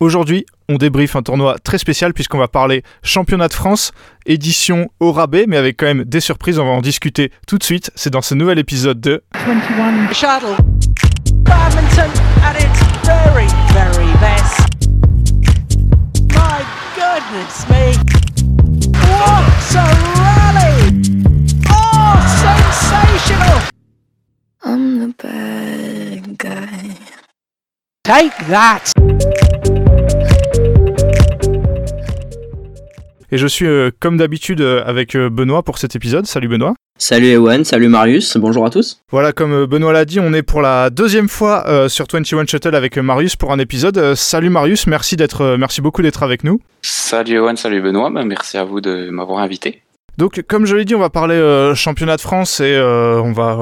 Aujourd'hui, on débriefe un tournoi très spécial puisqu'on va parler championnat de France, édition au rabais, mais avec quand même des surprises. On va en discuter tout de suite. C'est dans ce nouvel épisode de 21 Shuttle. Badminton at its very, very best. My goodness me. What a rally! Oh, sensational! I'm the bad guy. Take that! Et je suis euh, comme d'habitude euh, avec euh, Benoît pour cet épisode. Salut Benoît. Salut Ewan, salut Marius, bonjour à tous. Voilà, comme Benoît l'a dit, on est pour la deuxième fois sur 21 Shuttle avec Marius pour un épisode. salut Marius, merci d'être, merci beaucoup d'être avec nous. Salut Ewan, salut Benoît, bah, merci à vous de m'avoir invité. Donc, comme je l'ai dit, on va parler championnat de France et on va,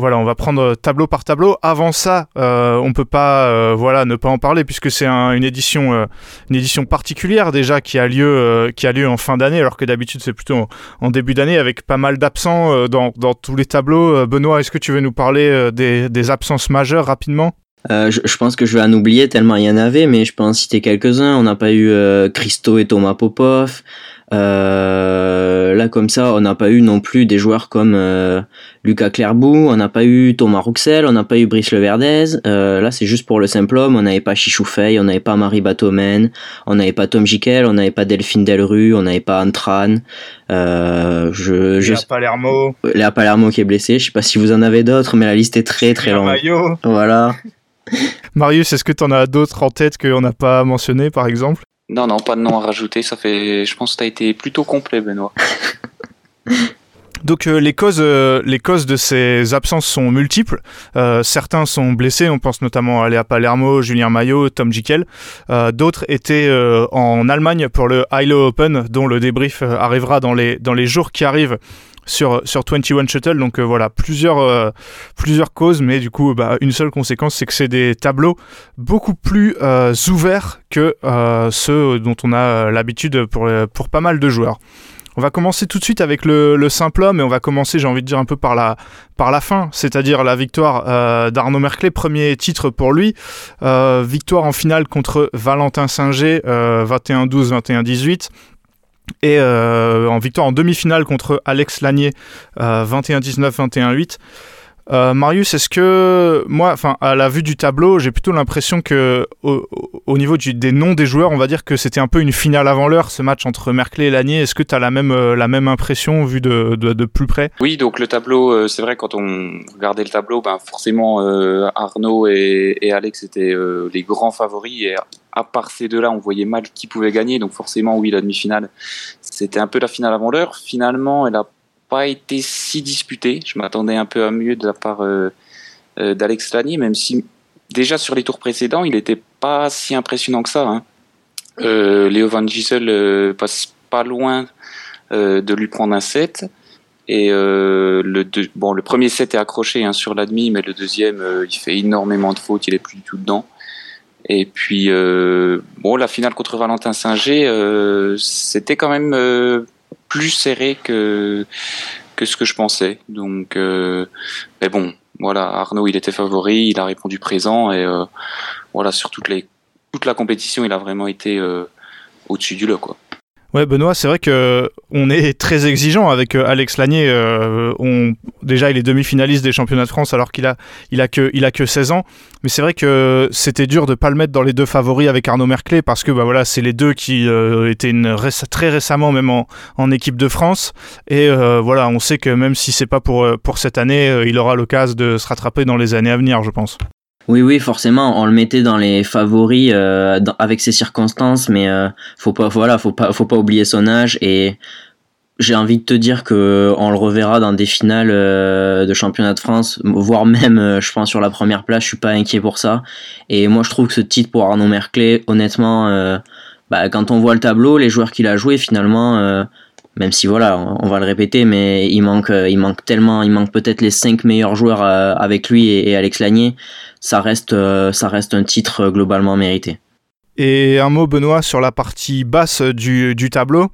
voilà, on va prendre tableau par tableau. Avant ça, euh, on peut pas, euh, voilà, ne pas en parler puisque c'est une édition, euh, une édition particulière déjà qui a lieu, euh, en fin d'année, alors que d'habitude c'est plutôt en, début d'année avec pas mal d'absents dans, tous les tableaux. Benoît, est-ce que tu veux nous parler des, absences majeures rapidement? Je, pense que je vais en oublier tellement il y en avait, mais je peux en citer quelques-uns. On n'a pas eu Christo et Thomas Popov. Euh, là, comme ça, on n'a pas eu non plus des joueurs comme euh, Lucas Clairbout, on n'a pas eu Thomas Rouxel, on n'a pas eu Brice Leverdez. Euh, là, c'est juste pour le simple homme. On n'avait pas Chichoufei, on n'avait pas Marie Batomen, on n'avait pas Tom Jikel, on n'avait pas Delphine Delru, on n'avait pas Antran. Euh, je, je... Léa Palermo. Léa Palermo qui est blessé. Je sais pas si vous en avez d'autres, mais la liste est très très longue. Voilà. Marius, est-ce que tu en as d'autres en tête qu'on n'a pas mentionné, par exemple? Non, non, pas de nom à rajouter. Ça fait, je pense que tu été plutôt complet, Benoît. Donc euh, les causes, euh, les causes de ces absences sont multiples. Euh, certains sont blessés, on pense notamment à Léa Palermo, Julien Maillot, Tom Jikel. D'autres étaient en Allemagne pour le ILO Open, dont le débrief arrivera dans les dans les jours qui arrivent sur, sur 21 Shuttle. Donc euh, voilà, plusieurs, euh, plusieurs causes, mais du coup, bah, une seule conséquence, c'est que c'est des tableaux beaucoup plus euh, ouverts que ceux dont on a l'habitude pour, pour pas mal de joueurs. On va commencer tout de suite avec le, le simple homme et on va commencer, j'ai envie de dire, un peu par la, par la fin, c'est-à-dire la victoire d'Arnaud Merclé, premier titre pour lui. victoire en finale contre Valentin Singer, 21-12, 21-18 et euh, en victoire en demi-finale contre Alex Lanier, 21-19, euh, 21-8. Euh, Marius, est-ce que moi, enfin, à la vue du tableau, j'ai plutôt l'impression que au, niveau des noms des joueurs, on va dire que c'était un peu une finale avant l'heure, ce match entre Merclé et Lanier. Est-ce que tu as la même, la même impression vu de, de, plus près? Oui, donc le tableau, c'est vrai, quand on regardait le tableau, ben, forcément, Arnaud et, Alex étaient les grands favoris. Et à part ces deux-là, on voyait mal qui pouvait gagner. Donc forcément, oui, la demi-finale, c'était un peu la finale avant l'heure. Finalement, elle n'a pas été si disputée. Je m'attendais un peu à mieux de la part euh, euh, d'Alex Lani, même si déjà sur les tours précédents, il n'était pas si impressionnant que ça. Hein. Euh, Léo Van Gisel passe pas loin de lui prendre un set. Et le, bon, le premier set est accroché hein, sur l'admi, mais le deuxième, il fait énormément de fautes, il est plus du tout dedans. Et puis, euh, bon, la finale contre Valentin Singer, euh, c'était quand même euh, plus serré que, que ce que je pensais. Donc, mais bon, voilà, Arnaud, il était favori, il a répondu présent et voilà, sur toutes les, toute la compétition, il a vraiment été au-dessus du lot, quoi. Ouais, Benoît, c'est vrai que on est très exigeant avec euh, Alex Lanier. Euh, on, déjà, il est demi-finaliste des championnats de France alors qu'il a, il a que, il a que 16 ans. Mais c'est vrai que c'était dur de pas le mettre dans les deux favoris avec Arnaud Merclé parce que bah voilà, c'est les deux qui euh, étaient très récemment même en, en, équipe de France. Et voilà, on sait que même si c'est pas pour pour cette année, il aura l'occasion de se rattraper dans les années à venir, je pense. Oui, oui, forcément, on le mettait dans les favoris euh, avec ces circonstances, mais euh, faut pas, voilà, faut pas, faut pas oublier son âge et j'ai envie de te dire que on le reverra dans des finales euh, de championnat de France, voire même, je pense sur la première place. Je suis pas inquiet pour ça. Et moi, je trouve que ce titre pour Arnaud Merclé, honnêtement, bah, quand on voit le tableau, les joueurs qu'il a joué, finalement même si voilà, on, va le répéter, mais il manque, il manque tellement, il manque peut-être les cinq meilleurs joueurs avec lui et, Alex Lagné ça reste, euh, ça reste un titre globalement mérité. Et un mot, Benoît, sur la partie basse du, tableau.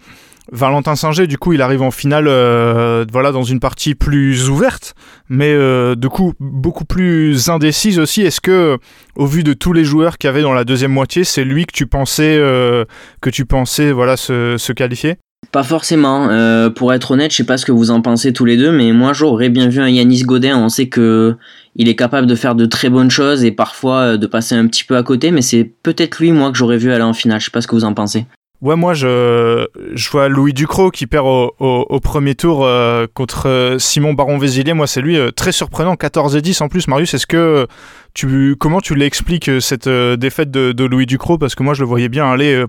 Valentin Singer, du coup, il arrive en finale, euh, voilà, dans une partie plus ouverte, mais euh, du coup beaucoup plus indécise aussi. Est-ce que, au vu de tous les joueurs qu'il y avait dans la deuxième moitié, c'est lui que tu pensais, euh, que tu pensais, voilà, se qualifier? Pas forcément. Euh, pour être honnête, je sais pas ce que vous en pensez tous les deux, mais moi j'aurais bien vu un Yanis Godin. On sait que il est capable de faire de très bonnes choses et parfois euh, de passer un petit peu à côté, mais c'est peut-être lui, moi, que j'aurais vu aller en finale. Je sais pas ce que vous en pensez. Ouais, moi, je, vois Louis Ducrot qui perd au, premier tour euh, contre Simon Baron-Vézilier. Moi, c'est lui, très surprenant, 14 et 10 en plus. Marius, est-ce que tu, comment tu l'expliques cette défaite de, de Louis Ducrot? Parce que moi, je le voyais bien aller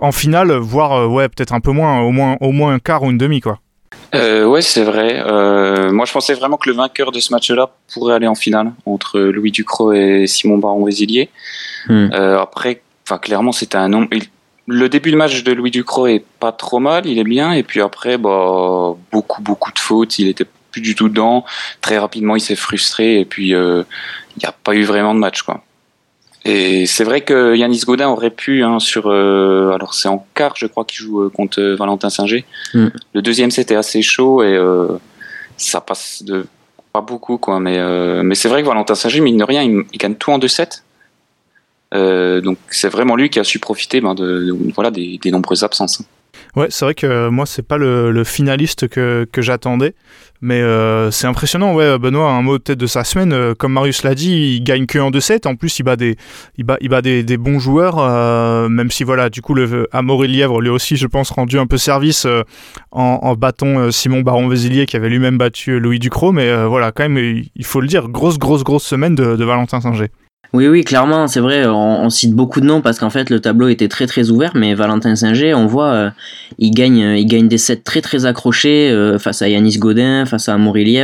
en finale, voire, euh, ouais, peut-être un peu moins, au moins, au moins un quart ou une demi, quoi. Euh, ouais, c'est vrai. Euh, moi, je pensais vraiment que le vainqueur de ce match-là pourrait aller en finale entre Louis Ducrot et Simon Baron-Vézilier. Hmm. Euh, après, enfin, clairement, c'était un nombre. il- Le début de match de Louis Ducrot est pas trop mal, il est bien. Et puis après, bah, beaucoup, beaucoup de fautes. Il était plus du tout dedans. Très rapidement, il s'est frustré. Et puis, euh, il n'y a pas eu vraiment de match, quoi. Et c'est vrai que Yanis Godin aurait pu, hein, sur, euh, alors c'est en quart, je crois, qu'il joue euh, contre euh, Valentin Singer. Mm. Le deuxième, c'était assez chaud et euh, ça passe de pas beaucoup, quoi. Mais, euh, mais c'est vrai que Valentin Singer, mine de rien, il, il gagne tout en 2-7. Euh, donc c'est vraiment lui qui a su profiter ben, de, de- voilà, des, des nombreuses absences. Ouais, c'est vrai que euh, moi, c'est pas le, finaliste que, j'attendais. Mais euh, c'est impressionnant, ouais, Benoît, un mot peut-être de sa semaine. euh, comme Marius l'a dit, il gagne que en 2-7. En plus, il bat des, il bat, il bat des, bons joueurs. même si, voilà, du coup, le Amaury Lièvre, lui aussi, je pense, rendu un peu service en, en battant euh, Simon Baron-Vézilier, qui avait lui-même battu Louis Ducrot. Mais voilà, quand même, il faut le dire, grosse, grosse, grosse semaine de, de Valentin Singer. Oui, oui, clairement, c'est vrai, on, cite beaucoup de noms parce qu'en fait le tableau était très très ouvert, mais Valentin Singer, on voit, euh, il, gagne, il gagne des sets très très accrochés euh, face à Yanis Godin, face à Amaury.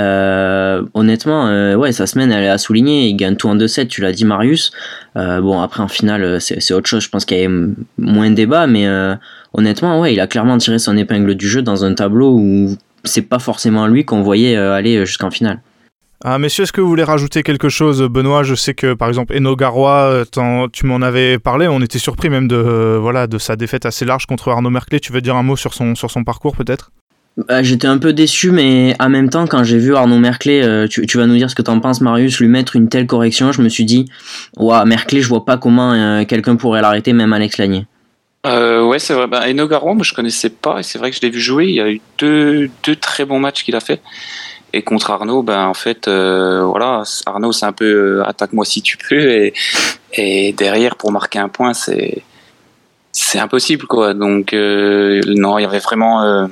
Euh, honnêtement, ouais, sa semaine elle est à souligner, il gagne tout en 2-7, tu l'as dit Marius. Bon, après en finale, c'est autre chose, je pense qu'il y m- moins de débat, mais honnêtement, ouais, il a clairement tiré son épingle du jeu dans un tableau où c'est pas forcément lui qu'on voyait aller jusqu'en finale. Ah, messieurs, est-ce que vous voulez rajouter quelque chose Benoît, je sais que par exemple Eno Garoua, euh, tu m'en avais parlé, on était surpris même de, euh, voilà, de sa défaite assez large contre Arnaud Merclé. Tu veux dire un mot sur son, sur son parcours peut-être? Bah, J'étais un peu déçu, mais en même temps, quand j'ai vu Arnaud Merclé, euh, tu, tu vas nous dire ce que t'en penses, Marius, lui mettre une telle correction, je me suis dit, ouah, Merclé, je vois pas comment euh, quelqu'un pourrait l'arrêter, même Alex Lanier. Euh, ouais, c'est vrai. Ben, Eno Garouan, moi je connaissais pas et c'est vrai que je l'ai vu jouer. Il y a eu deux, deux très bons matchs qu'il a fait. Et contre Arnaud, ben en fait, euh, voilà, Arnaud c'est un peu euh, attaque-moi si tu peux et, derrière pour marquer un point, c'est c'est impossible quoi. Donc euh, non, il y avait vraiment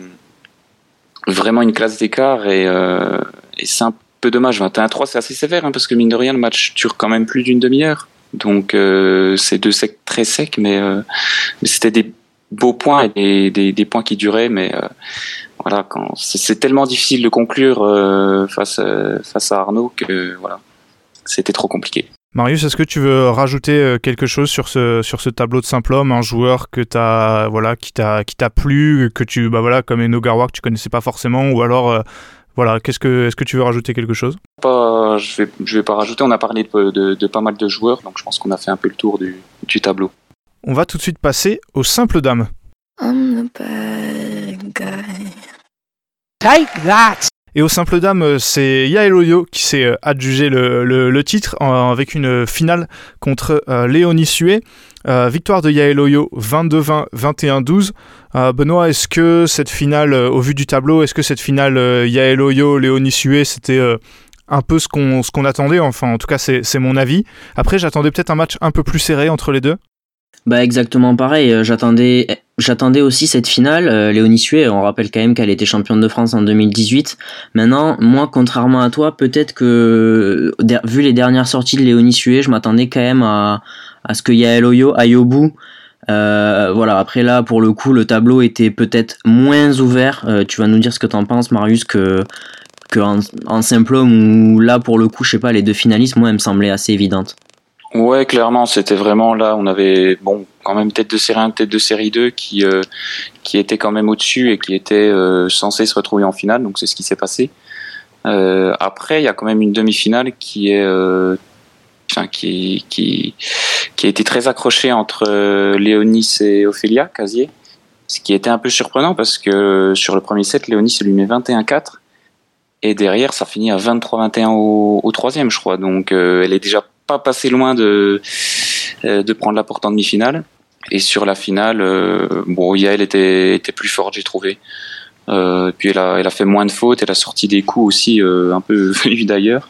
vraiment une classe d'écart et, c'est un peu dommage. 21-3, c'est assez sévère hein, parce que mine de rien, le match dure quand même plus d'une demi-heure. Donc c'est deux secs très secs, mais, c'était des beaux points et des, des, points qui duraient, mais voilà, quand c'est tellement difficile de conclure euh, face à, face à Arnaud que voilà, c'était trop compliqué. Marius, est-ce que tu veux rajouter euh, quelque chose sur ce, sur ce tableau de simple homme, un joueur que t'as, voilà, qui t'a, qui t'a plu, que tu, bah voilà, comme Eno Garoua que tu connaissais pas forcément, ou alors, euh, voilà, qu'est-ce que, est-ce que tu veux rajouter quelque chose? Pas, je vais je vais pas rajouter. On a parlé de, de, de pas mal de joueurs, donc je pense qu'on a fait un peu le tour du, du tableau. On va tout de suite passer aux simples dames. I'm the bad guy. Take that! Et au simple dame, euh, c'est Yael Oyo qui s'est euh, adjugé le, le- le titre avec une finale contre euh, Léonie Sué. Euh, victoire de Yael Oyo 22-20, 21-12. Euh, Benoît, est-ce que cette finale, euh, au vu du tableau, est-ce que cette finale euh, Yael Oyo, Léonie Sué, c'était euh, un peu ce qu'on ce qu'on attendait? Enfin, en tout cas, c'est c'est mon avis. Après, j'attendais peut-être un match un peu plus serré entre les deux. Bah exactement pareil, euh, j'attendais j'attendais aussi cette finale, euh, Léonie Sué, on rappelle quand même qu'elle était championne de France en 2018. Maintenant, moi contrairement à toi, peut-être que vu les dernières sorties de Léonie Sué, je m'attendais quand même à, à ce que Yael Oyo aille au voilà, après là pour le coup, le tableau était peut-être moins ouvert. Euh, tu vas nous dire ce que t'en penses Marius que que en, en simple homme où là pour le coup, je sais pas, les deux finalistes moi elles me semblaient assez évidentes. Ouais, clairement, c'était vraiment là. On avait bon, quand même tête de série 1, tête de série 2 qui euh, qui était quand même au-dessus et qui était euh, censé se retrouver en finale. Donc c'est ce qui s'est passé. Euh, après, il y a quand même une demi-finale qui est euh, enfin, qui, qui qui a été très accrochée entre euh, Léonis et Ophélia Casier. Ce qui était un peu surprenant parce que sur le premier set, Léonie se lui met 21-4. Et derrière, ça finit à 23-21 au, au, troisième, je crois. Donc, euh, elle est déjà pas passée loin de, euh, de prendre la porte en demi-finale. Et sur la finale, euh, bon, Yael était, était plus forte, j'ai trouvé. Euh, puis elle a, elle a fait moins de fautes, elle a sorti des coups aussi un peu venus d'ailleurs.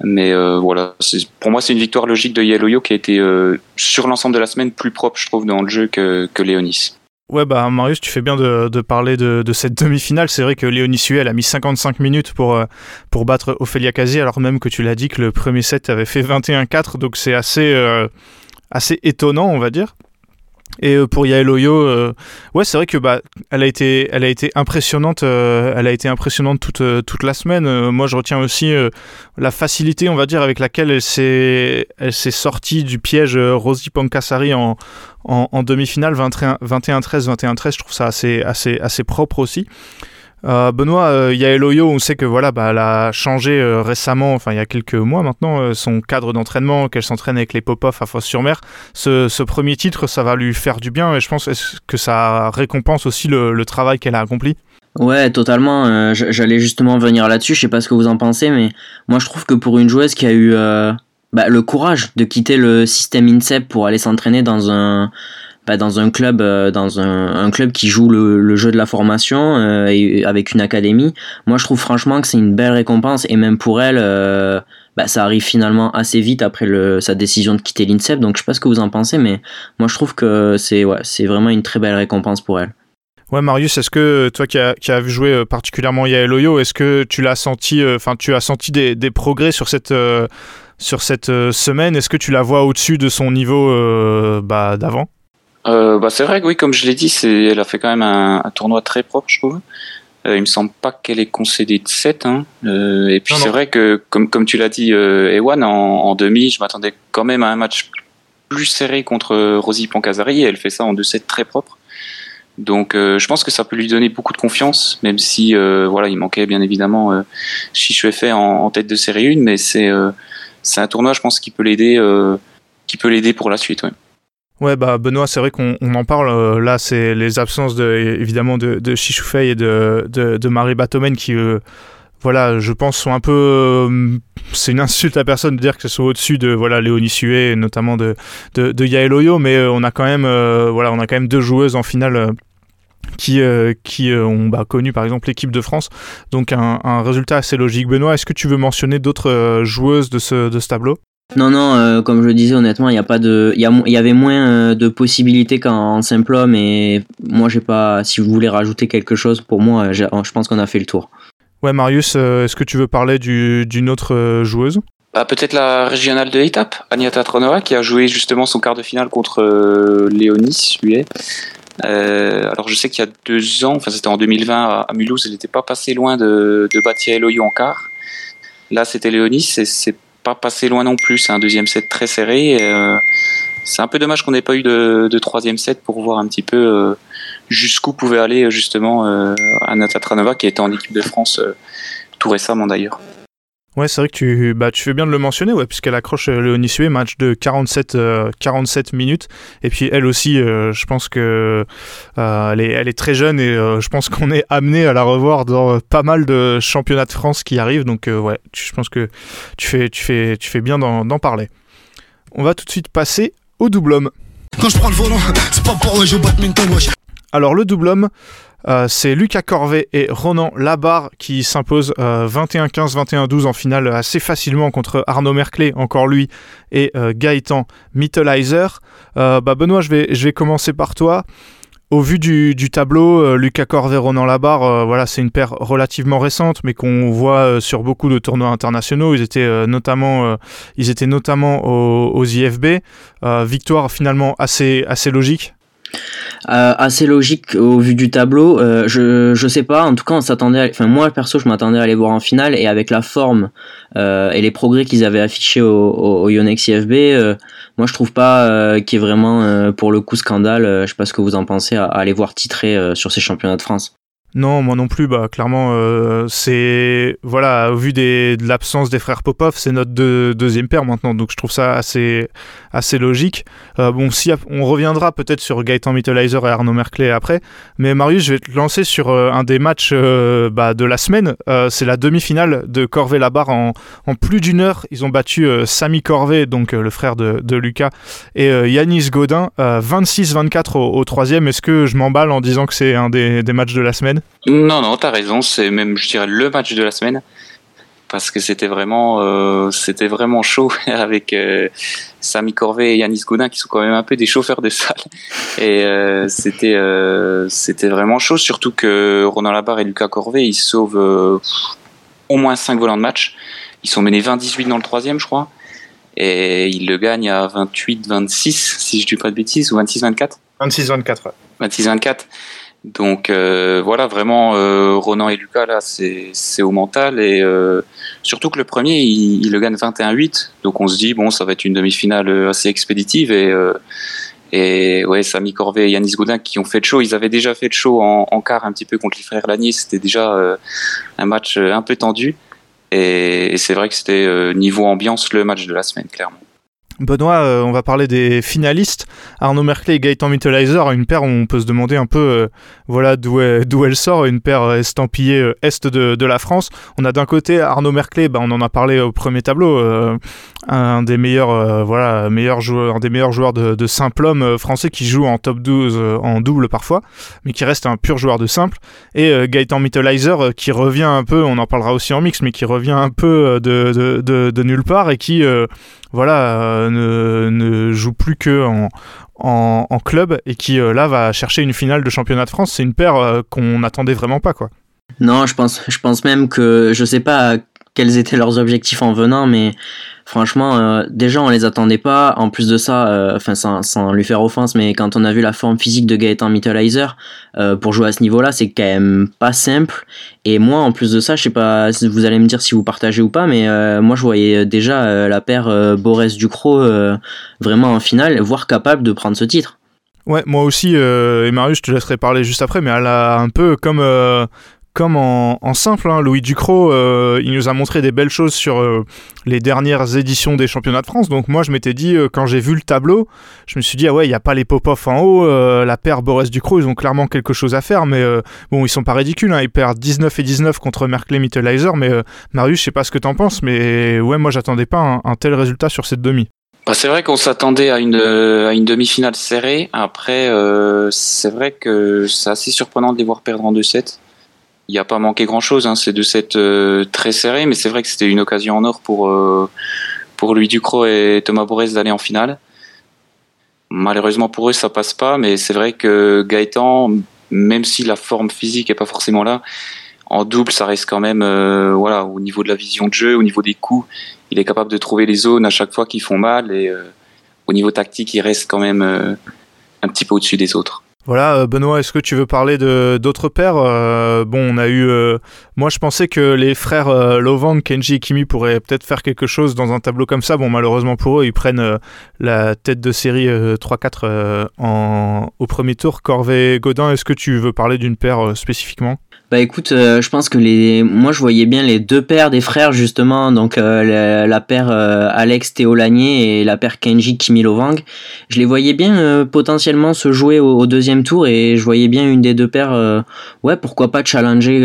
Mais voilà, pour moi, c'est une victoire logique de Yeloyo qui a été sur l'ensemble de la semaine plus propre, je trouve, dans le jeu que, que Léonis. Ouais, bah Marius, tu fais bien de, de parler de, de cette demi-finale. C'est vrai que Léonie Huel a mis 55 minutes pour, euh, pour battre Ophélia Kazi, alors même que tu l'as dit que le premier set avait fait 21-4, donc c'est assez, euh, assez étonnant, on va dire. Et euh, pour Yael Oyo, euh, ouais, c'est vrai que bah, elle a été, elle a été impressionnante. Euh, elle a été impressionnante toute toute la semaine. moi, je retiens aussi la facilité, on va dire, avec laquelle elle s'est, elle s'est sortie du piège Rosie Pankasari en, en, en demi-finale 21-13, 21-13. Je trouve ça assez, assez, assez propre aussi. Euh, Benoît, euh, Yael Oyo, on sait que voilà, bah, elle a changé euh, récemment, enfin il y a quelques mois maintenant, son cadre d'entraînement, qu'elle s'entraîne avec les pop-off à Fosse-sur-Mer. Ce, ce, premier titre, ça va lui faire du bien et je pense que ça récompense aussi le, travail qu'elle a accompli. Ouais, totalement. J'allais justement venir là-dessus. Je sais pas ce que vous en pensez, mais moi je trouve que pour une joueuse qui a eu bah, le courage de quitter le système INSEP pour aller s'entraîner dans un bah, dans un club euh, dans un, club qui joue le, jeu de la formation euh, avec une académie. Moi je trouve franchement que c'est une belle récompense. Et même pour elle euh, bah, ça arrive finalement assez vite après le, sa décision de quitter l'INSEP. Donc je sais pas ce que vous en pensez mais moi je trouve que c'est ouais, c'est vraiment une très belle récompense pour elle. Ouais, Marius, est-ce que toi qui as, qui as jouer particulièrement Yael Oyo, est-ce que tu l'as senti, enfin, tu as senti des, des progrès sur cette, sur cette semaine? Est-ce que tu la vois au-dessus de son niveau bah, d'avant? Euh, bah, c'est vrai que oui, comme je l'ai dit, elle a fait quand même un, un tournoi très propre, je trouve. Euh, il me semble pas qu'elle ait concédé de 7. Hein. Euh, et puis c'est vrai que, comme, comme tu l'as dit, euh, Ewan, en, en, demi, je m'attendais quand même à un match plus serré contre Rosie Pancasari et elle fait ça en 2-7 très propre. Donc je pense que ça peut lui donner beaucoup de confiance, même si voilà, il manquait bien évidemment euh, en, en tête de série 1, mais c'est c'est un tournoi, je pense, qui peut l'aider qui peut l'aider pour la suite. Ouais. Ouais, bah Benoît, c'est vrai qu'on en parle. Euh, là, c'est les absences de, évidemment de, Chichoufei et de, de, Marie Batomen qui, euh, voilà, je pense, sont un peu. Euh, c'est une insulte à personne de dire que ce soit au-dessus de voilà Léonie Sué, et notamment de, de, Oyo, mais on a quand même, voilà, on a quand même deux joueuses en finale qui, qui ont bah, connu par exemple l'équipe de France. Donc un, résultat assez logique. Benoît, est-ce que tu veux mentionner d'autres joueuses de ce, de ce tableau? Non, non, euh, comme je le disais, honnêtement, il y a pas de, il y, a, y avait moins de possibilités qu'en simple homme, et moi, j'ai pas. Si vous voulez rajouter quelque chose, pour moi, je pense qu'on a fait le tour. Ouais, Marius, est-ce que tu veux parler d'une autre joueuse? Bah, Peut-être la régionale de l'étape, Agnata Tronova, qui a joué justement son quart de finale contre euh, Léonis, lui euh, alors je sais qu'il y a deux ans, enfin c'était en 2020 à, à Mulhouse, elle n'était pas passée loin de, de Batia Eloyo en quart. Là c'était Léonis et c'est pas passé loin non plus, c'est un deuxième set très serré. Euh, c'est un peu dommage qu'on n'ait pas eu de, troisième set pour voir un petit peu euh, jusqu'où pouvait aller justement euh, Anata Tranova qui était en équipe de France tout récemment d'ailleurs. Ouais, c'est vrai que tu, bah, tu fais bien de le mentionner, ouais, puisqu'elle accroche euh, Léonie Sué, match de 47, euh, 47 minutes. Et puis elle aussi, euh, je pense que euh, elle, est, elle est très jeune et euh, je pense qu'on est amené à la revoir dans pas mal de championnats de France qui arrivent. Donc ouais, je pense que tu fais, tu fais, tu fais bien d'en parler. On va tout de suite passer au double homme. Quand je prends le volant, c'est pas pour jouer au badminton, wesh. Alors le double homme, euh, c'est Lucas Corvet et Ronan Labarre qui s'imposent euh, 21-15, 21-12 en finale assez facilement contre Arnaud Merclé, encore lui, et euh, Gaëtan Mittelizer. bah Benoît, je vais, je vais commencer par toi. Au vu du, du tableau, euh, Lucas Corvet, Ronan Labarre, euh, voilà, c'est une paire relativement récente, mais qu'on voit euh, sur beaucoup de tournois internationaux. Ils étaient notamment, ils étaient notamment aux, aux IFB. victoire finalement assez, assez logique. Euh, assez logique au vu du tableau. Euh, je je sais pas. En tout cas, on s'attendait. Enfin, moi perso, je m'attendais à les voir en finale et avec la forme euh, et les progrès qu'ils avaient affichés au, au, Yonex IFB, moi je trouve pas qu'il y ait vraiment pour le coup scandale. je sais pas ce que vous en pensez à, à les voir titrer sur ces championnats de France. Non, moi non plus. Bah, clairement, c'est voilà, au vu de l'absence des frères Popov, c'est notre deuxième paire maintenant. Donc je trouve ça assez assez logique. Euh, bon, si on reviendra peut-être sur Gaëtan Mittelizer et Arnaud Merclé après, mais Marius, je vais te lancer sur euh, un des matchs bah, de la semaine. c'est la demi-finale de Corvée-Labarre en, en plus d'une heure. Ils ont battu Samy Corvée, donc le frère de, Lucas, et Yanis Godin, 26-24 au, au, troisième. Est-ce que je m'emballe en disant que c'est un des, des matchs de la semaine? Non, non, t'as raison. C'est même, je dirais, le match de la semaine parce que c'était vraiment, euh, c'était vraiment chaud avec euh, Samy Corvet et Yanis Godin qui sont quand même un peu des chauffeurs de salle. Et euh, c'était, euh, c'était vraiment chaud, surtout que Ronan Labarre et Lucas Corvet ils sauvent euh, au moins 5 volants de match. Ils sont menés 20-18 dans le troisième, je crois. Et ils le gagnent à 28-26, si je dis pas de bêtises, ou 26-24 26-24, ouais. 26-24. Donc euh, voilà, vraiment, euh, Ronan et Lucas, là, c'est au mental. Et euh, surtout que le premier, il, le gagne 21-8. Donc on se dit, bon, ça va être une demi-finale assez expéditive. Et, et ouais, Samy Corvet et Yanis Godin qui ont fait de show. Ils avaient déjà fait de show en, en quart un petit peu contre les frères Lanier. C'était déjà un match un peu tendu. Et c'est vrai que c'était niveau ambiance le match de la semaine, clairement. Benoît, euh, on va parler des finalistes. Arnaud Merclé et Gaëtan Mittelizer, une paire où on peut se demander un peu euh, voilà d'où elle sort, une paire estampillée euh, est de, la France. On a d'un côté Arnaud Merclé, bah, on en a parlé au premier tableau, un des meilleurs, voilà, meilleurs joueurs, un des meilleurs joueurs de, simple homme français qui joue en top 12 en double parfois, mais qui reste un pur joueur de simple. Et Gaëtan Mittelizer qui revient un peu, on en parlera aussi en mix, mais qui revient un peu de, nulle part et qui voilà, euh, ne, joue plus que en, club et qui euh, là va chercher une finale de championnat de France. C'est une paire euh, qu'on n'attendait vraiment pas, quoi. Non, je pense, je pense même que je sais pas quels étaient leurs objectifs en venant, mais franchement, euh, déjà on les attendait pas. En plus de ça, euh, enfin sans, lui faire offense, mais quand on a vu la forme physique de Gaëtan Mittelizer euh, pour jouer à ce niveau-là, c'est quand même pas simple. Et moi, en plus de ça, je sais pas, vous allez me dire si vous partagez ou pas, mais moi je voyais déjà la paire Boris Ducrot vraiment en finale, voire capable de prendre ce titre. Ouais, moi aussi, et Marius, je te laisserai parler juste après, mais elle a un peu comme comme en, simple. Hein. Louis Ducrot, euh, il nous a montré des belles choses sur euh, les dernières éditions des championnats de France. Donc moi, je m'étais dit, euh, quand j'ai vu le tableau, je me suis dit, ah ouais, il n'y a pas les Popov en haut. la paire Boris Ducrot, ils ont clairement quelque chose à faire. Mais bon, ils sont pas ridicules. Hein. Ils perdent 19 et 19 contre Merkley Mittelizer. Mais Marius, je sais pas ce que t'en penses. Mais ouais, moi, j'attendais pas un, tel résultat sur cette demi. Bah, c'est vrai qu'on s'attendait à une, à une demi-finale serrée. Après, c'est vrai que c'est assez surprenant de les voir perdre en 2-7 il n'y a pas manqué grand chose. Hein. C'est de cette euh, très serré, mais c'est vrai que c'était une occasion en or pour euh, pour Louis Ducrot et Thomas Borès d'aller en finale. Malheureusement pour eux, ça passe pas, mais c'est vrai que Gaëtan, même si la forme physique est pas forcément là, en double, ça reste quand même, euh, voilà, au niveau de la vision de jeu, au niveau des coups, il est capable de trouver les zones à chaque fois qui font mal, et au niveau tactique, il reste quand même un petit peu au-dessus des autres. Voilà, euh, Benoît, est-ce que tu veux parler de d'autres pères euh, Bon, on a eu. Euh, moi, je pensais que les frères Lovang, Kenji et Kimi pourraient peut-être faire quelque chose dans un tableau comme ça. Bon, malheureusement pour eux, ils prennent la tête de série 3-4 au premier tour. Corvée Godin, est-ce que tu veux parler d'une paire spécifiquement? Bah écoute, euh, je pense que les, moi je voyais bien les deux paires des frères justement, donc euh, la, paire euh, Alex Théolanier et la paire Kenji Kimilovang. Je les voyais bien potentiellement se jouer au, deuxième tour et je voyais bien une des deux paires, ouais pourquoi pas challenger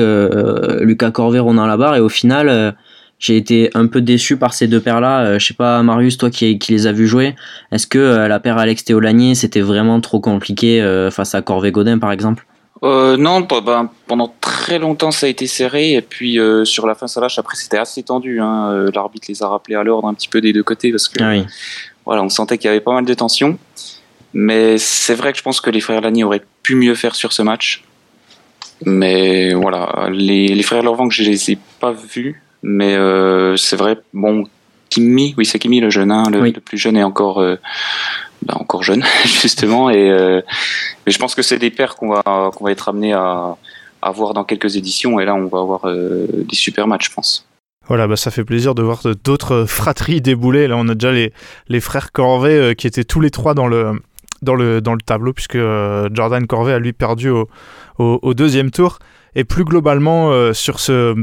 Lucas Corvet, Ronan Labarre et au final j'ai été un peu déçu par ces deux paires là. je sais pas Marius, toi qui, qui les as vus jouer, est-ce que la paire Alex Théolanier c'était vraiment trop compliqué face à Corvet Godin par exemple? Euh, non, ben, pendant très longtemps ça a été serré et puis euh, sur la fin ça lâche. Après c'était assez tendu. Hein. Euh, l'arbitre les a rappelés à l'ordre un petit peu des deux côtés parce que ah voilà, on sentait qu'il y avait pas mal de tension. Mais c'est vrai que je pense que les frères Lani auraient pu mieux faire sur ce match. Mais voilà, les, les frères Lorvan que je les ai pas vus, mais c'est vrai. Bon, Kimi, oui c'est Kimi le jeune, hein, le, le, plus jeune est encore bah, encore jeune justement et euh, mais je pense que c'est des paires qu'on va qu'on va être amené à, à voir dans quelques éditions et là on va avoir euh, des super matchs je pense. Voilà, bah ça fait plaisir de voir d'autres fratries débouler. Là, on a déjà les, les frères Corvet euh, qui étaient tous les trois dans le, dans le, dans le tableau, puisque Jordan Corvet a lui perdu au, au, au deuxième tour. Et plus globalement, sur ce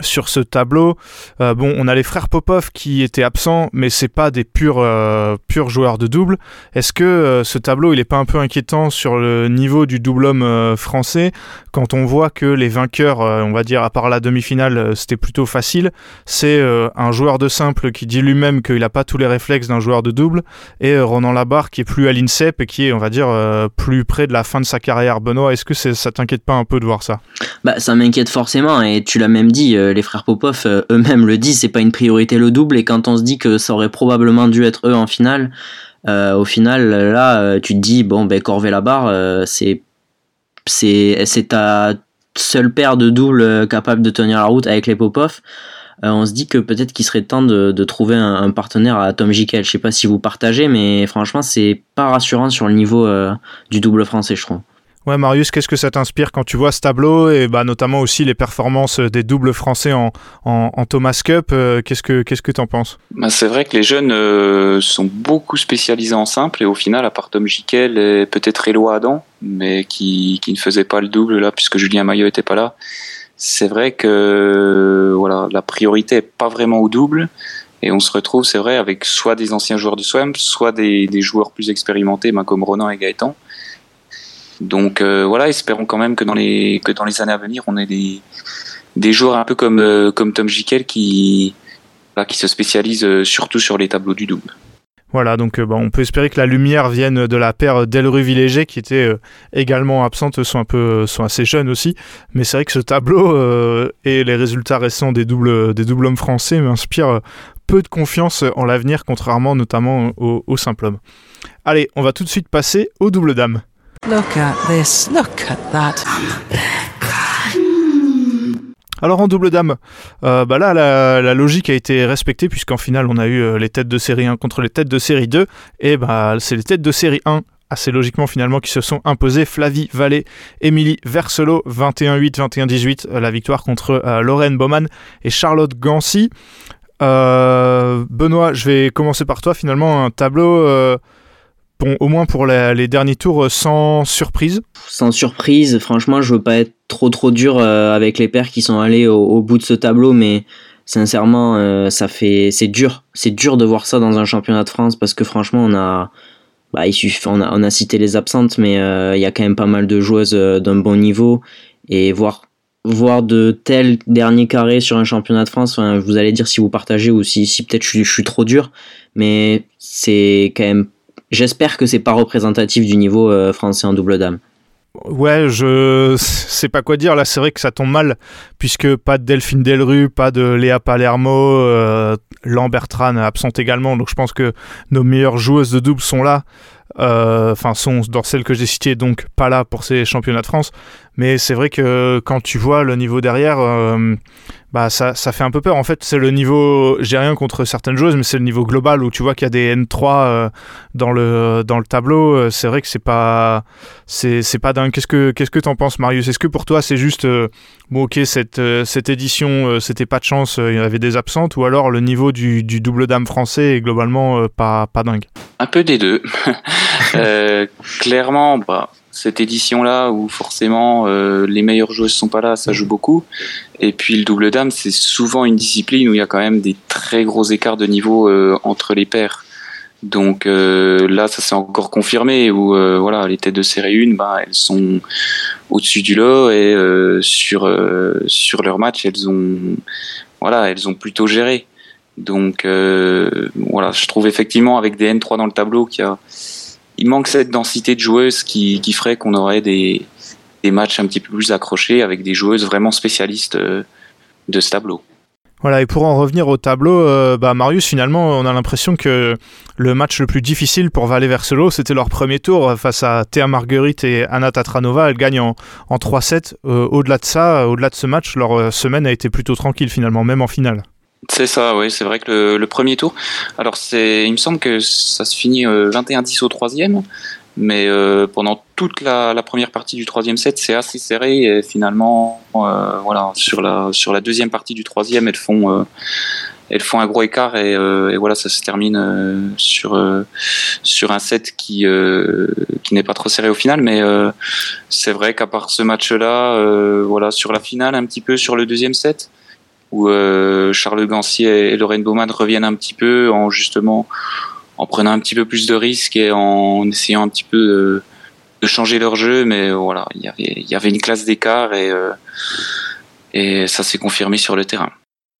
sur ce tableau. Euh, bon, on a les frères Popov qui étaient absents, mais c'est pas des purs, euh, purs joueurs de double. Est-ce que euh, ce tableau, il est pas un peu inquiétant sur le niveau du double homme français? Quand on voit que les vainqueurs, on va dire à part la demi-finale, c'était plutôt facile. C'est un joueur de simple qui dit lui-même qu'il n'a pas tous les réflexes d'un joueur de double, et Ronan Labarre qui est plus à l'INSEP et qui est, on va dire, plus près de la fin de sa carrière. Benoît, est-ce que ça t'inquiète pas un peu de voir ça? Bah, ça m'inquiète forcément, et tu l'as même dit euh, les frères Popov euh, eux-mêmes le disent, c'est pas une priorité le double. Et quand on se dit que ça aurait probablement dû être eux en finale, euh, au final, là, tu te dis, bon, ben, Corvée la barre, c'est, c'est, ta seule paire de doubles capable de tenir la route avec les Popov. on se dit que peut-être qu'il serait temps de, trouver un, partenaire à Tom Jikel. Je sais pas si vous partagez, mais franchement, c'est pas rassurant sur le niveau du double français, je trouve. Ouais, Marius, qu'est-ce que ça t'inspire quand tu vois ce tableau et bah, notamment aussi les performances des doubles français en, en, Thomas Cup euh, Qu'est-ce que qu'est-ce que penses? Bah, C'est vrai que les jeunes euh, sont beaucoup spécialisés en simple et au final, à part Tom Jikel et peut-être Eloi Adam, mais qui, qui ne faisait pas le double là puisque Julien Maillot était pas là. C'est vrai que voilà, la priorité est pas vraiment au double. Et on se retrouve, c'est vrai, avec soit des anciens joueurs de SWAM, soit des, des joueurs plus expérimentés, ben, comme Ronan et Gaëtan. Donc euh, voilà, espérons quand même que dans les que dans les années à venir, on ait des des joueurs un peu comme euh, comme Tom Jikel qui qui se spécialisent euh, surtout sur les tableaux du double. Voilà, donc bah, on peut espérer que la lumière vienne de la paire d'Elru Villéger qui était également absente, sont un peu sont assez jeunes aussi. Mais c'est vrai que ce tableau et les résultats récents des doubles des doubles hommes français m'inspirent peu de confiance en l'avenir, contrairement notamment au, au simple homme. Allez, on va tout de suite passer aux doubles dames. Look at this, look at that. Alors en double dame, euh, bah là la, logique a été respectée puisqu'en finale on a eu euh, les têtes de série 1 contre les têtes de série 2 et bah c'est les têtes de série 1 assez logiquement finalement qui se sont imposées Flavie Vallée, Émilie Verselo 21-8, 21-18 euh, la victoire contre Lorraine Baumann et Charlotte Gancy. Benoît, je vais commencer par toi finalement un tableau Bon, au moins pour les derniers tours, euh, sans surprise. Sans surprise, franchement, je veux pas être trop trop dur euh, avec les pairs qui sont allés au, bout de ce tableau, mais sincèrement, euh, c'est dur, c'est dur de voir ça dans un championnat de France parce que franchement, on a, bah, il suffit, on a, cité les absentes, mais il y a quand même pas mal de joueuses d'un bon niveau et voir voir de tels derniers carrés sur un championnat de France, vous allez dire si vous partagez ou si, si peut-être je, je suis trop dur, mais c'est quand même J'espère que c'est pas représentatif du niveau euh, français en double dame. Ouais, je sais pas quoi dire. Là, c'est vrai que ça tombe mal, puisque pas de Delphine Delru, pas de Léa Palermo, euh, Lambertran absente également. Donc, je pense que nos meilleures joueuses de double sont là. Euh, enfin, sont dans celles que j'ai citées, donc pas là pour ces championnats de France. Mais c'est vrai que quand tu vois le niveau derrière, bah ça, ça, fait un peu peur. En fait, c'est le niveau, j'ai rien contre certaines joueuses, mais c'est le niveau global où tu vois qu'il y a des N3 euh, dans, le, dans le tableau. Euh, c'est vrai que c'est pas, c'est, pas dingue. Qu'est-ce que, qu'est-ce que t'en penses, Marius? Est-ce que pour toi, c'est juste, euh, bon, ok, cette, cette édition, c'était pas de chance, il y avait des absentes, ou alors le niveau du, du double dame français est globalement pas, pas dingue? Un peu des deux. clairement, bah cette édition-là où forcément euh, les meilleures joueuses sont pas là, ça joue beaucoup. Et puis le double dame, c'est souvent une discipline où il y a quand même des très gros écarts de niveau euh, entre les paires. Donc euh, là, ça s'est encore confirmé où voilà, les têtes de série 1, ben, elles sont au-dessus du lot et sur sur leur match, elles ont voilà, elles ont plutôt géré. Donc voilà, je trouve effectivement avec des N3 dans le tableau qu'il y a il manque cette densité de joueuses qui, ferait qu'on aurait des, des, matchs un petit peu plus accrochés avec des joueuses vraiment spécialistes euh, de ce tableau. Voilà, et pour en revenir au tableau, euh, bah Marius, finalement, on a l'impression que le match le plus difficile pour Valet Verselo, c'était leur premier tour face à Théa Marguerite et Anna Tatranova. Elles gagnent en, en 3-7. Euh, au-delà de ça, au-delà de ce match, leur semaine a été plutôt tranquille finalement, même en finale. C'est ça, oui, c'est vrai que le, premier tour. Alors, c'est, il me semble que ça se finit 21-10 euh, au troisième, mais euh, pendant toute la, première partie du troisième set, c'est assez serré. Et finalement, euh, voilà, sur la deuxième partie du troisième, elles font elles font un gros écart et, et voilà, ça se termine sur sur un set qui qui n'est pas trop serré au final. Mais c'est vrai qu'à part ce match-là, voilà, sur la finale un petit peu, sur le deuxième set où Charles Gancier et Lorraine Baumann reviennent un petit peu en justement en prenant un petit peu plus de risques et en essayant un petit peu de, changer leur jeu, mais voilà, il y avait, il y avait une classe d'écart et, euh, et ça s'est confirmé sur le terrain.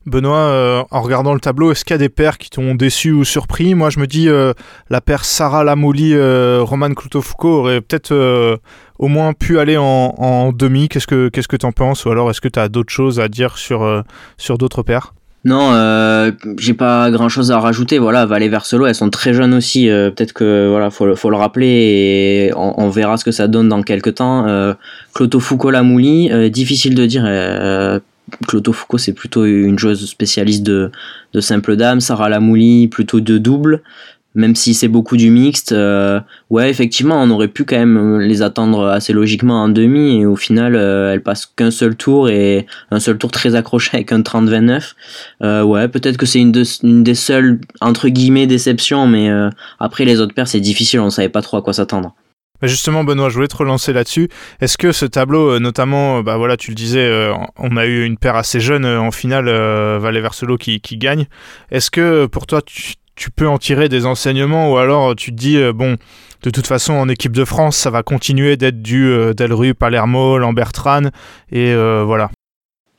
Benoît, euh, en regardant le tableau, est-ce qu'il y a des paires qui t'ont déçu ou surpris? Moi, je me dis, euh, la paire Sarah Lamouli, Roman Cloutofoucault aurait peut-être au moins pu aller en, demi. Qu'est-ce que qu'est-ce que penses? Ou alors, est-ce que tu as d'autres choses à dire sur, sur d'autres paires non, euh, j'ai pas grand chose à rajouter. Voilà, Valet Verselo, elles sont très jeunes aussi. Euh, peut-être que voilà, faut, faut le rappeler et on, verra ce que ça donne dans quelques temps. Euh, Foucault Lamouli, euh, difficile de dire. Euh, Cloto Foucault, c'est plutôt une joueuse spécialiste de, de simple dame. Sarah Lamouli, plutôt de double même si c'est beaucoup du mixte, euh, ouais, effectivement, on aurait pu quand même euh, les attendre assez logiquement en demi, et au final, euh, elles passent qu'un seul tour, et un seul tour très accroché avec un 30-29. ouais, peut-être que c'est une, une, des seules, entre guillemets, déceptions, mais après, les autres paires, c'est difficile, on savait pas trop à quoi s'attendre. Justement, Benoît, je voulais te relancer là-dessus. Est-ce que ce tableau, notamment, bah voilà, tu le disais, on a eu une paire assez jeune en finale, Valet Verselo qui, gagne. Est-ce que pour toi, tu peux en tirer des enseignements ou alors tu te dis, euh, bon, de toute façon, en équipe de France, ça va continuer d'être du euh, Delru, Palermo, Lambertran, et euh, voilà.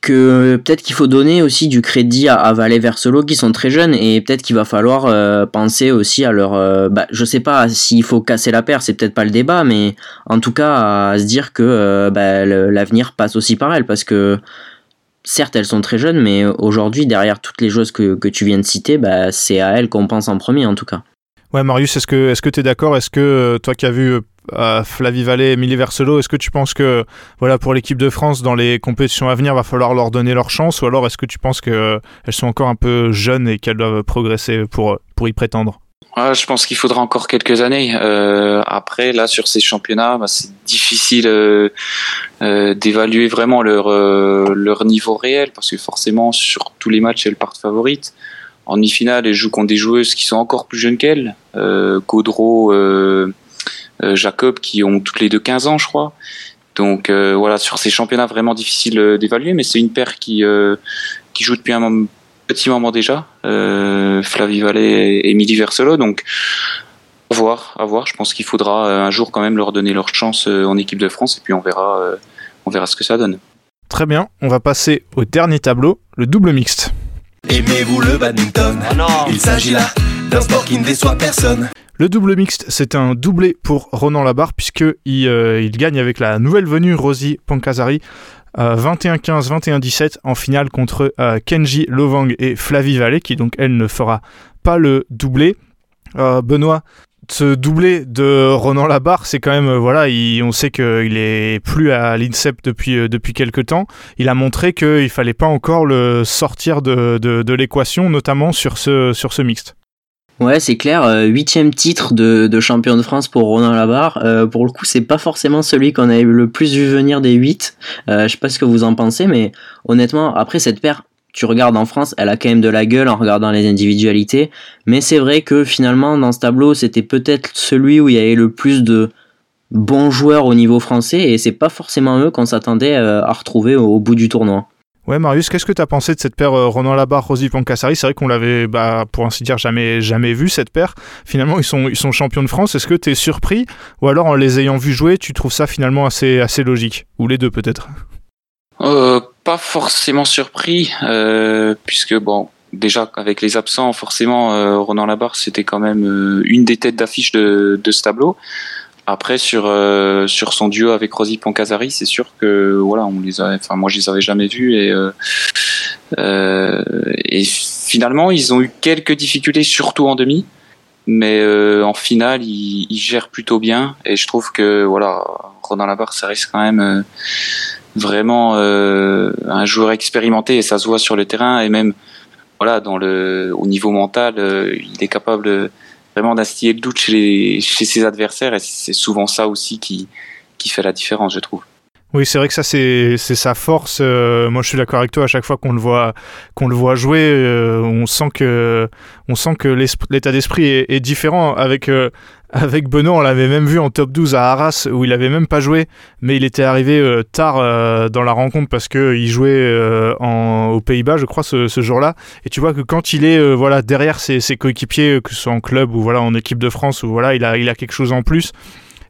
Que peut-être qu'il faut donner aussi du crédit à, à Valet Versolo qui sont très jeunes et peut-être qu'il va falloir penser aussi à leur. bah, je sais pas s'il faut casser la paire, c'est peut-être pas le débat, mais en tout cas à se dire que bah, l'avenir passe aussi par elle parce que certes, elles sont très jeunes, mais aujourd'hui, derrière toutes les joueuses que, tu viens de citer, bah, c'est à elles qu'on pense en premier, en tout cas. Ouais, Marius, est-ce que est-ce que tu es d'accord? Est-ce que euh, toi qui as vu euh, Flavie Vallée, Emilie Verselo, est-ce que tu penses que voilà pour l'équipe de France dans les compétitions à venir, va falloir leur donner leur chance, ou alors est-ce que tu penses qu'elles euh, sont encore un peu jeunes et qu'elles doivent progresser pour pour y prétendre? Je pense qu'il faudra encore quelques années. Euh, après, là, sur ces championnats, bah, c'est difficile euh, euh, d'évaluer vraiment leur, niveau réel parce que forcément, sur tous les matchs, elles partent favorites. En demi-finale, elles jouent contre des joueuses qui sont encore plus jeunes qu'elles. Euh, Jacob, qui ont toutes les deux 15 ans, je crois. Donc voilà, sur ces championnats, vraiment difficile d'évaluer, mais c'est une paire qui, qui joue depuis un moment petit moment déjà, euh, Flavie Vallée et Émilie Verselo. Donc, à voir, à voir. Je pense qu'il faudra euh, un jour quand même leur donner leur chance euh, en équipe de France et puis on verra, euh, on verra ce que ça donne. Très bien, on va passer au dernier tableau, le double mixte. Aimez-vous le badminton? Ah Il s'agit là d'un sport qui ne déçoit personne. Le double mixte, c'est un doublé pour Ronan Labarre puisqu'il il gagne avec la nouvelle venue Rosie Pancasari 21-15, 21-17 en finale contre euh, Kenji Lovang et Flavie Vallée, qui donc elle ne fera pas le doublé. Euh, Benoît, ce doublé de Ronan Labarre, c'est quand même, euh, voilà, on sait qu'il est plus à l'INSEP depuis, depuis quelques temps. Il a montré qu'il fallait pas encore le sortir de, de, de l'équation, notamment sur ce, sur ce mixte. Ouais, c'est clair. Euh, huitième titre de, champion de France pour Ronan Labarre. Euh, pour le coup, c'est pas forcément celui qu'on avait le plus vu venir des huit. Euh, je sais pas ce que vous en pensez, mais honnêtement, après cette paire, tu regardes en France, elle a quand même de la gueule en regardant les individualités. Mais c'est vrai que finalement, dans ce tableau, c'était peut-être celui où il y avait le plus de bons joueurs au niveau français, et c'est pas forcément eux qu'on s'attendait à retrouver au bout du tournoi. Ouais, Marius, qu'est-ce que tu as pensé de cette paire euh, Ronan Labarre, Rosy Pancassari C'est vrai qu'on l'avait, bah, pour ainsi dire, jamais, jamais vu cette paire. Finalement, ils sont, champions de France. Est-ce que tu es surpris? Ou alors, en les ayant vus jouer, tu trouves ça finalement assez, logique? Ou les deux, peut-être? Euh, Pas forcément surpris, euh, puisque, bon, déjà, avec les absents, forcément, Ronan Labarre, c'était quand même une des têtes d'affiche de ce tableau. Après sur euh, sur son duo avec Rosy Poncasari, c'est sûr que voilà, on les a, enfin moi je les avais jamais vus et euh, euh, finalement ils ont eu quelques difficultés surtout en demi, mais en finale ils, ils, gèrent plutôt bien et je trouve que voilà Ronan Labarre ça reste quand même vraiment un joueur expérimenté et ça se voit sur le terrain et même voilà dans le au niveau mental il est capable vraiment d'instiller le doute chez, ses adversaires et c'est souvent ça aussi qui, qui fait la différence, je trouve. Oui, c'est vrai que ça, c'est sa force. Euh, moi, je suis d'accord avec toi. À chaque fois qu'on le voit, qu'on le voit jouer, euh, on sent que, on sent que l'état d'esprit est, différent. Avec euh, avec Benoît, on l'avait même vu en top 12 à Arras, où il avait même pas joué, mais il était arrivé tard dans la rencontre parce que il jouait aux Pays-Bas, je crois, ce, jour-là. Et tu vois que quand il est voilà derrière ses, ses coéquipiers, que ce soit en club ou voilà en équipe de France, ou voilà, il a il a quelque chose en plus.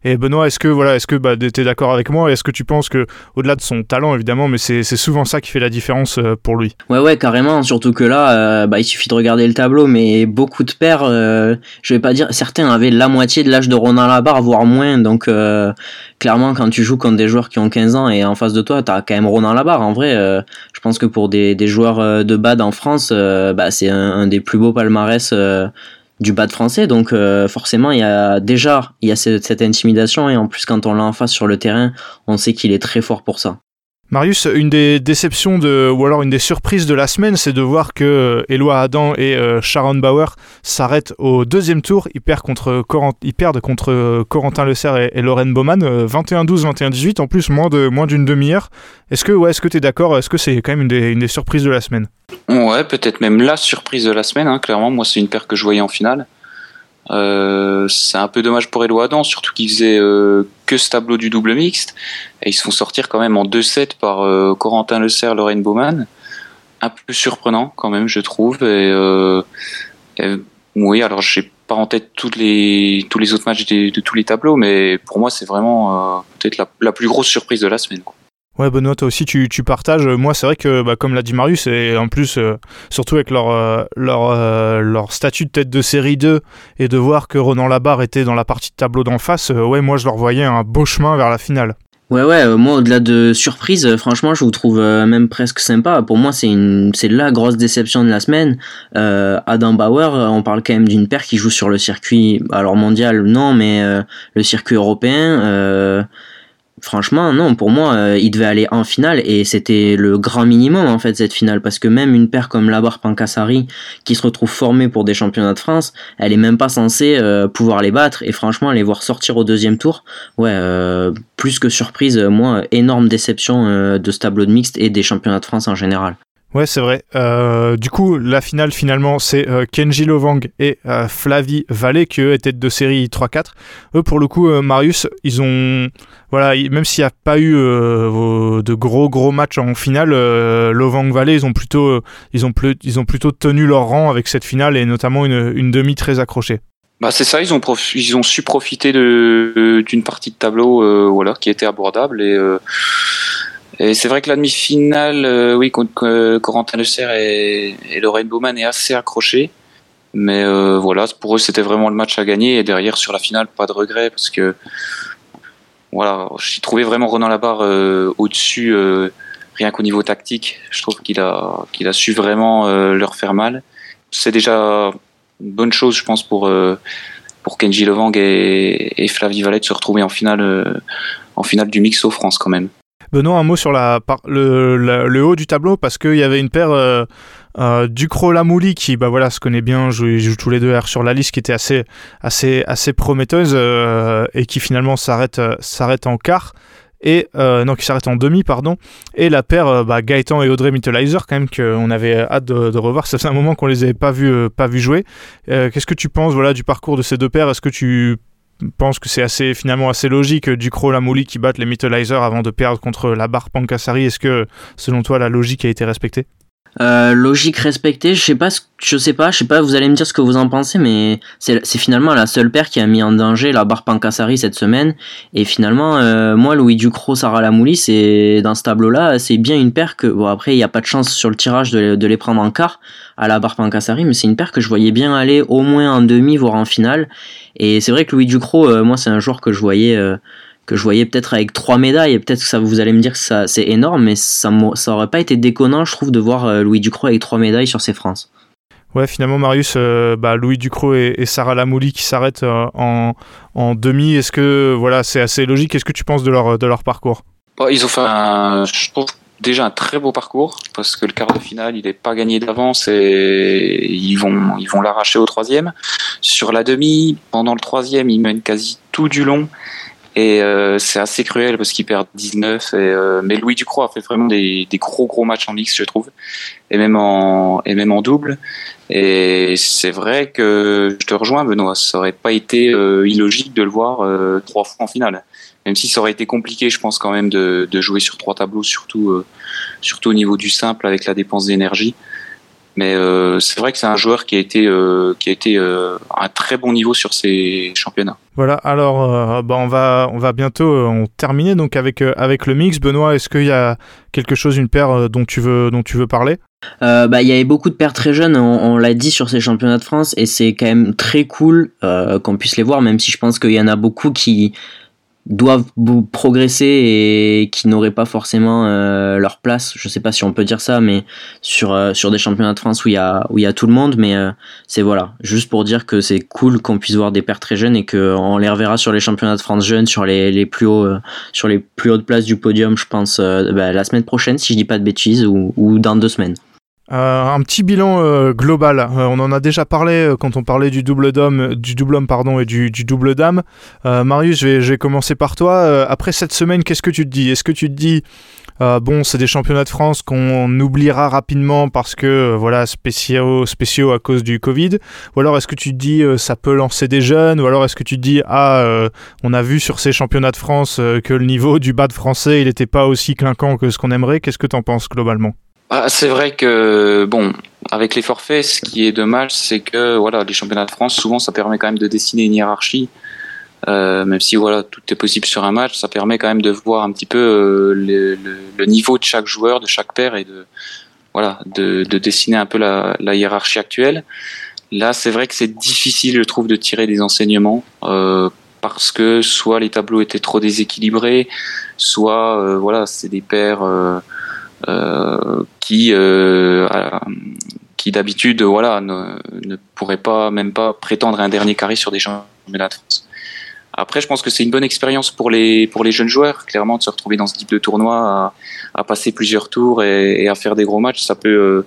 Et Benoît, est-ce que voilà, est-ce que bah, t'es d'accord avec moi? Est-ce que tu penses que au-delà de son talent évidemment, mais c'est souvent ça qui fait la différence euh, pour lui? Ouais, ouais, carrément. Surtout que là, euh, bah, il suffit de regarder le tableau, mais beaucoup de paires, euh, je vais pas dire, certains avaient la moitié de l'âge de Ronan Labarre, voire moins. Donc, clairement, quand tu joues contre des joueurs qui ont 15 ans et en face de toi, t'as quand même Ronan Labarre. En vrai, je pense que pour des, joueurs de bad en France, bah, c'est un des plus beaux palmarès du bad français. Donc, euh, forcément, il y a déjà, il y a cette, cette intimidation et en plus, quand on l'a en face sur le terrain, on sait qu'il est très fort pour ça. Marius, une des déceptions ou alors une des surprises de la semaine, c'est de voir que euh, Éloi Adam et euh, Sharon Bauer s'arrêtent au deuxième tour. Ils perdent contre, euh, Corentin Le et, et Lorraine Baumann, euh, 21-12, 21-18, en plus moins de moins d'une demi-heure. Est-ce que est-ce que t'es d'accord? Est-ce que c'est quand même une des, une des surprises de la semaine? Ouais, peut-être même la surprise de la semaine. hein, Clairement, moi, c'est une paire que je voyais en finale. Euh, c'est un peu dommage pour Eloi Adam, surtout qu'il faisait euh, que ce tableau du double mixte. Et ils se font sortir quand même en 2-7 par euh, Corentin Le Serre, Lorraine Baumann. Un peu surprenant quand même, je trouve. Et, oui, alors j'ai pas en tête les, tous les autres matchs de tous les tableaux, mais pour moi, c'est vraiment peut-être la, plus grosse surprise de la semaine. Ouais, Benoît, toi aussi, tu, tu partages. Moi, c'est vrai que, bah, comme l'a dit Marius, et en plus, euh, surtout avec leur, euh, leur, euh, leur statut de tête de série 2, et de voir que Ronan Labarre était dans la partie de tableau d'en face, euh, ouais, moi, je leur voyais un beau chemin vers la finale. Ouais ouais, euh, moi au-delà de surprise, euh, franchement je vous trouve euh, même presque sympa. Pour moi c'est une c'est la grosse déception de la semaine. Euh, Adam Bauer, euh, on parle quand même d'une paire qui joue sur le circuit, alors mondial non, mais euh, le circuit européen. Franchement, non, pour moi, euh, il devait aller en finale et c'était le grand minimum en fait cette finale parce que même une paire comme Labar Pancassari qui se retrouve formée pour des championnats de France, elle est même pas censée euh, pouvoir les battre et franchement les voir sortir au deuxième tour, ouais, euh, plus que surprise, moi, énorme déception de ce tableau de mixte et des championnats de France en général. Ouais, c'est vrai. Euh, du coup, la finale, finalement, c'est euh, Kenji Lovang et euh, Flavie Vallée qui, eux, étaient de série 3-4. Eux, pour le coup, euh, Marius, ils ont... Voilà, même s'il n'y a pas eu de gros, gros matchs en finale, Lovang Vallée, ils ont, plutôt, ils, ils ont plutôt tenu leur rang avec cette finale et notamment une, une demi très accrochée. Bah c'est ça, ils ont prof- ils ont su profiter d'une partie de tableau voilà qui était abordable et et c'est vrai que la demi-finale euh, oui contre euh, Corentin Le Serre et, et Lorraine Baumann est assez accrochée. Mais euh, voilà pour eux c'était vraiment le match à gagner. Et derrière sur la finale pas de regret parce que voilà j'ai trouvé vraiment Ronan Labarre euh, au-dessus rien qu'au niveau tactique. Je trouve qu'il a qu'il a su vraiment leur faire mal. C'est déjà une bonne chose, je pense, pour, Kenji Levang et, et Flavie Valette se retrouver en finale, en finale du Mixo France quand même. Benoît, un mot sur le, haut du tableau parce qu'il y avait une paire euh, euh, Ducro Lamouli qui bah voilà se connaît bien, joue, jouent tous les deux R sur la liste qui était assez assez assez prometteuse euh, et qui finalement s'arrête euh, s'arrête en quart et euh, non qui s'arrête en demi pardon. Et la paire bah, Gaëtan et Audrey Mittelizer quand même qu'on avait hâte de, revoir. Ça faisait un moment qu'on les avait pas vus pas vu jouer. Qu'est-ce que tu penses voilà du parcours de ces deux paires? Est-ce que tu pense que c'est assez finalement assez logique euh, Ducro Lamouli qui battent les Mittelizer avant de perdre contre la barre Pancassari. Est-ce que selon toi la logique a été respectée? Euh, logique respectée, je sais pas, ce- je sais pas, je sais pas, vous allez me dire ce que vous en pensez, mais c'est finalement la seule paire qui a mis en danger la barre Pancassari cette semaine. Et finalement, euh, moi, Louis Ducrot, Sarah Lamouli, c'est dans ce tableau-là, c'est bien une paire que, bon, après, il n'y a pas de chance sur le tirage de, de les prendre en quart à la barre Pancassari, mais c'est une paire que je voyais bien aller au moins en demi, voire en finale. Et c'est vrai que Louis Ducrot, euh, moi, c'est un joueur que je voyais. Que je voyais peut-être avec trois médailles, et peut-être que ça vous allez me dire que ça c'est énorme, mais ça, ça aurait pas été déconnant, je trouve, de voir euh, Louis Ducrot avec trois médailles sur ces France. Ouais, finalement Marius, euh, bah, Louis Ducrot et, et Sarah Lamouli qui s'arrêtent euh, en, en demi. Est-ce que voilà c'est assez logique? Qu'est-ce que tu penses de leur de leur parcours? Bon, ils ont fait un, je trouve, déjà un très beau parcours parce que le quart de finale il n'est pas gagné d'avance et ils vont ils vont l'arracher au troisième. Sur la demi, pendant le troisième, ils mènent quasi tout du long Et euh, c'est assez cruel parce qu'ils perdent 19. Et, euh, mais Louis Ducroix a fait vraiment des, gros gros matchs en mix, je trouve, et même en double. Et c'est vrai que je te rejoins, Benoît. Ça aurait pas été euh, illogique de le voir trois fois en finale. Même si ça aurait été compliqué, je pense quand même de, jouer sur trois tableaux, surtout au niveau du simple avec la dépense d'énergie. Mais euh, c'est vrai que c'est un joueur qui a été, euh, qui a été euh, à un très bon niveau sur ces championnats. Voilà, alors bah on, va, on va bientôt on terminer donc avec, avec le mix. Benoît, est-ce qu'il y a quelque chose, une paire dont tu veux, dont tu veux parler? Euh, bah, il y avait beaucoup de paires très jeunes, on, on l'a dit sur ces championnats de France, et c'est quand même très cool euh, qu'on puisse les voir, même si je pense qu'il y en a beaucoup qui doivent progresser et qui n'auraient pas forcément euh, leur place. Je sais pas si on peut dire ça, mais sur euh, sur des championnats de France où il y a où il y a tout le monde, mais euh, c'est voilà, juste pour dire que c'est cool qu'on puisse voir des paires très jeunes et que on les reverra sur les championnats de France jeunes, sur les les plus hauts sur les plus hautes places du podium, je pense bah, la semaine prochaine si je dis pas de bêtises ou dans deux semaines. Euh, un petit bilan euh, global. Euh, on en a déjà parlé quand on parlait du double dame, du double homme pardon et du, double dame. Marius, je vais, commencer par toi. après cette semaine, qu'est-ce que tu te dis? Est-ce que tu te dis bon, c'est des championnats de France qu'on oubliera rapidement parce que voilà spéciaux, spéciaux à cause du Covid? Ou alors est-ce que tu te dis ça peut lancer des jeunes? Ou alors est-ce que tu te dis ah on a vu sur ces championnats de France que le niveau du bas de français il n'était pas aussi clinquant que ce qu'on aimerait? Qu'est-ce que tu en penses globalement? Ah, c'est vrai que bon, avec les forfaits, ce qui est dommage, c'est que voilà, les championnats de France, souvent, ça permet quand même de dessiner une hiérarchie. Euh, même si voilà, tout est possible sur un match, ça permet quand même de voir un petit peu euh, le, le, le, niveau de chaque joueur, de chaque paire et de voilà, de, de dessiner un peu la, la hiérarchie actuelle. Là, c'est vrai que c'est difficile, je trouve, de tirer des enseignements euh, parce que soit les tableaux étaient trop déséquilibrés, soit euh, voilà, c'est des paires euh, qui euh, qui d'habitude voilà ne, ne pourrait pas même pas prétendre un dernier carré sur des championnats de France. Après, je pense que c'est une bonne expérience pour les pour les jeunes joueurs, clairement, de se retrouver dans ce type de tournoi, à, à passer plusieurs tours et, et, à faire des gros matchs. Ça peut euh,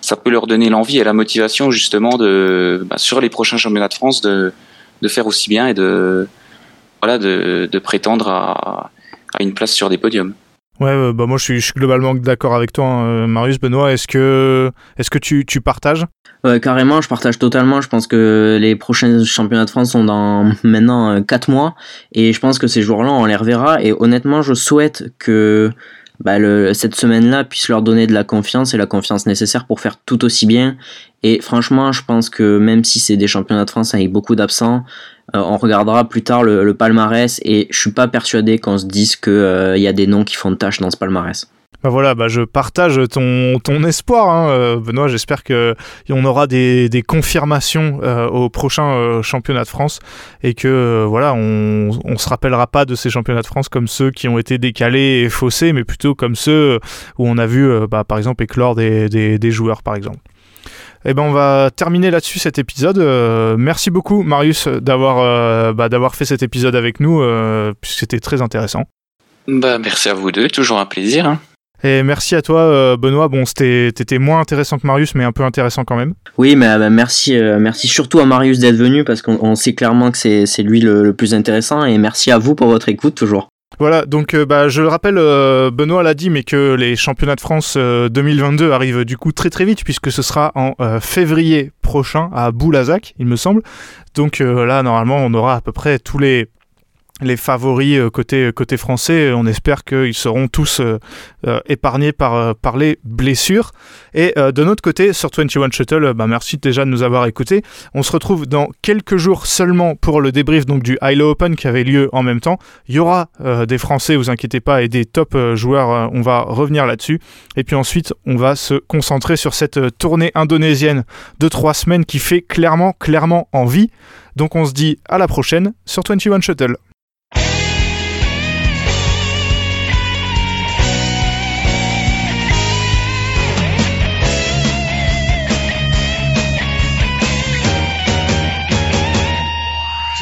ça peut leur donner l'envie et la motivation justement de bah, sur les prochains championnats de France de de faire aussi bien et de voilà de, de prétendre à, à une place sur des podiums. Ouais, bah moi je suis, je suis globalement d'accord avec toi, hein, Marius, Benoît. Est-ce que, est-ce que tu, tu partages? Ouais, carrément, je partage totalement. Je pense que les prochains championnats de France sont dans maintenant 4 mois et je pense que ces joueurs-là, on les reverra. Et honnêtement, je souhaite que bah, cette semaine-là puisse leur donner de la confiance et la confiance nécessaire pour faire tout aussi bien. Et franchement, je pense que même si c'est des championnats de France avec beaucoup d'absents, euh, on regardera plus tard le, le, palmarès et je suis pas persuadé qu'on se dise qu'il euh, y a des noms qui font tâche dans ce palmarès. Bah voilà, bah je partage ton, espoir, hein, euh, Benoît. J'espère que on aura des, confirmations euh, au prochain euh, championnat de France et que voilà, on, on se rappellera pas de ces championnats de France comme ceux qui ont été décalés et faussés, mais plutôt comme ceux où on a vu, bah, par exemple, éclore des, joueurs, par exemple. Eh ben on va terminer là-dessus cet épisode. Merci beaucoup Marius d'avoir fait cet épisode avec nous, puisque c'était très intéressant. Merci à vous deux, toujours un plaisir. Hein. Et merci à toi, euh, Benoît. Bon, t'étais moins intéressant que Marius, mais un peu intéressant quand même. Oui, mais bah, merci, euh, merci surtout à Marius d'être venu parce qu'on sait clairement que c'est lui le, le, plus intéressant. Et merci à vous pour votre écoute toujours. Voilà, donc euh, bah, je le rappelle, euh, Benoît l'a dit, mais que les championnats de France euh, 2022 arrivent du coup très très vite, puisque ce sera en euh, février prochain à Boulazac, il me semble. Donc là, normalement, on aura à peu près tous les les favoris euh, côté, côté français. On espère qu'ils seront tous euh, euh, épargnés par, les blessures. Et de notre côté, sur 21 Shuttle, bah, merci déjà de nous avoir écoutés. On se retrouve dans quelques jours seulement pour le débrief du Hilo Open qui avait lieu en même temps. Il y aura des Français, vous inquiétez pas, et des top joueurs. on va revenir là-dessus. Et puis ensuite, on va se concentrer sur cette tournée indonésienne de trois semaines qui fait clairement, clairement envie. Donc on se dit à la prochaine sur 21 Shuttle.